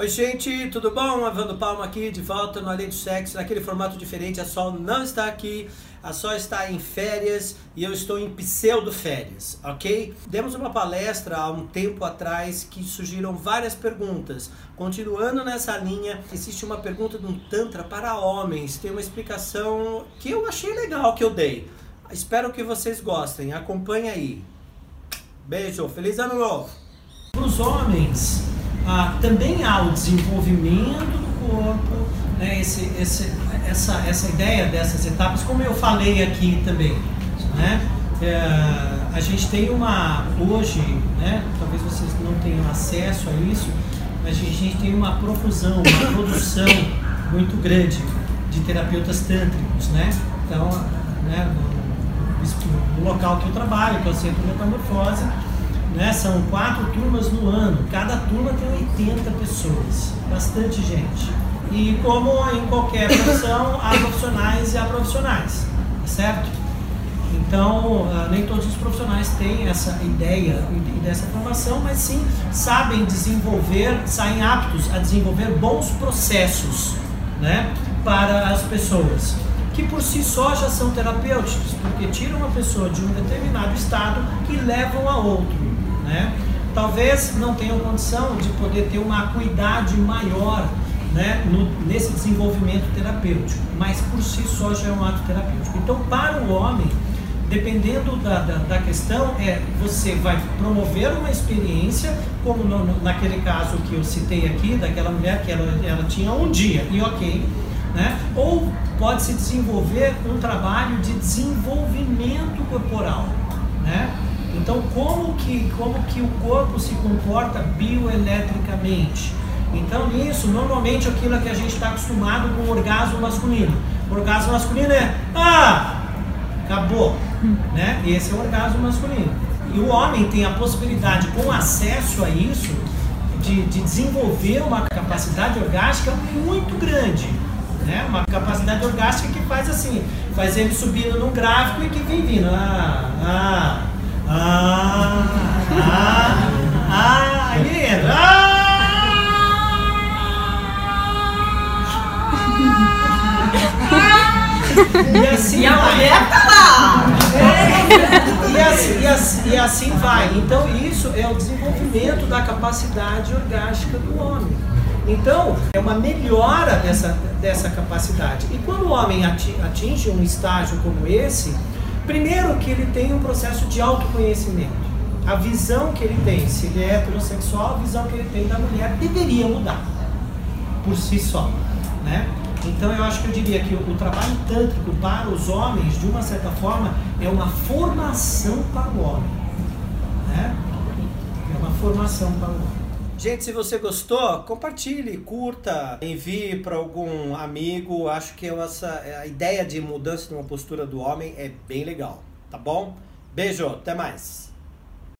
Oi, gente, tudo bom? Evandro Palma aqui, de volta no Além do Sexo, naquele formato diferente. A Sol não está aqui, a Sol está em férias e eu estou em pseudo-férias, ok? Demos uma palestra há um tempo atrás que surgiram várias perguntas. Continuando nessa linha, existe uma pergunta de um Tantra para homens. Tem uma explicação que eu achei legal que eu dei. Espero que vocês gostem. Acompanhe aí. Beijo, feliz ano novo! Para os homens, ah, também há o desenvolvimento do corpo, né, esse, esse, essa, essa ideia dessas etapas, como eu falei aqui também. Né, é, a gente tem uma, hoje, né, talvez vocês não tenham acesso a isso, mas a gente tem uma profusão, uma produção muito grande de terapeutas tântricos. Né? Então, né, no, no local que eu trabalho, que é o Centro Metamorfose, né? São quatro turmas no ano, cada turma tem 80 pessoas, bastante gente. E como em qualquer profissão, há profissionais e há profissionais, tá certo? Então, ah, nem todos os profissionais têm essa ideia dessa formação, mas sim sabem desenvolver, saem aptos a desenvolver bons processos né, para as pessoas, que por si só já são terapêuticos, porque tiram uma pessoa de um determinado estado e levam a outro. Né? Talvez não tenham condição de poder ter uma acuidade maior né, no, nesse desenvolvimento terapêutico, mas por si só já é um ato terapêutico. Então, para o homem, dependendo da, da, da questão, é você vai promover uma experiência, como no, no, naquele caso que eu citei aqui, daquela mulher que ela, ela tinha um dia, e ok, né? ou pode se desenvolver um trabalho de desenvolvimento corporal. Então, como que, como que o corpo se comporta bioeletricamente? Então, nisso, normalmente aquilo que a gente está acostumado com o orgasmo masculino. O orgasmo masculino é, ah, acabou, né? Esse é o orgasmo masculino. E o homem tem a possibilidade, com acesso a isso, de, de desenvolver uma capacidade orgástica muito grande. Né? Uma capacidade orgástica que faz assim, faz ele subindo no gráfico e que vem vindo. Ah, ah, ah, ah, ah, entra. Ah! E assim e a mulher tá lá. E assim, e, assim, e assim vai. Então isso é o desenvolvimento da capacidade orgástica do homem. Então, é uma melhora dessa, dessa capacidade. E quando o homem atinge um estágio como esse, Primeiro que ele tem um processo de autoconhecimento. A visão que ele tem, se ele é heterossexual, a visão que ele tem da mulher deveria mudar por si só, né? Então eu acho que eu diria que o, trabalho tântrico para os homens, de uma certa forma, é uma formação para o homem, né? É uma formação para o homem. Gente, se você gostou, compartilhe, curta, envie para algum amigo. Acho que essa a ideia de mudança de uma postura do homem é bem legal, tá bom? Beijo, até mais.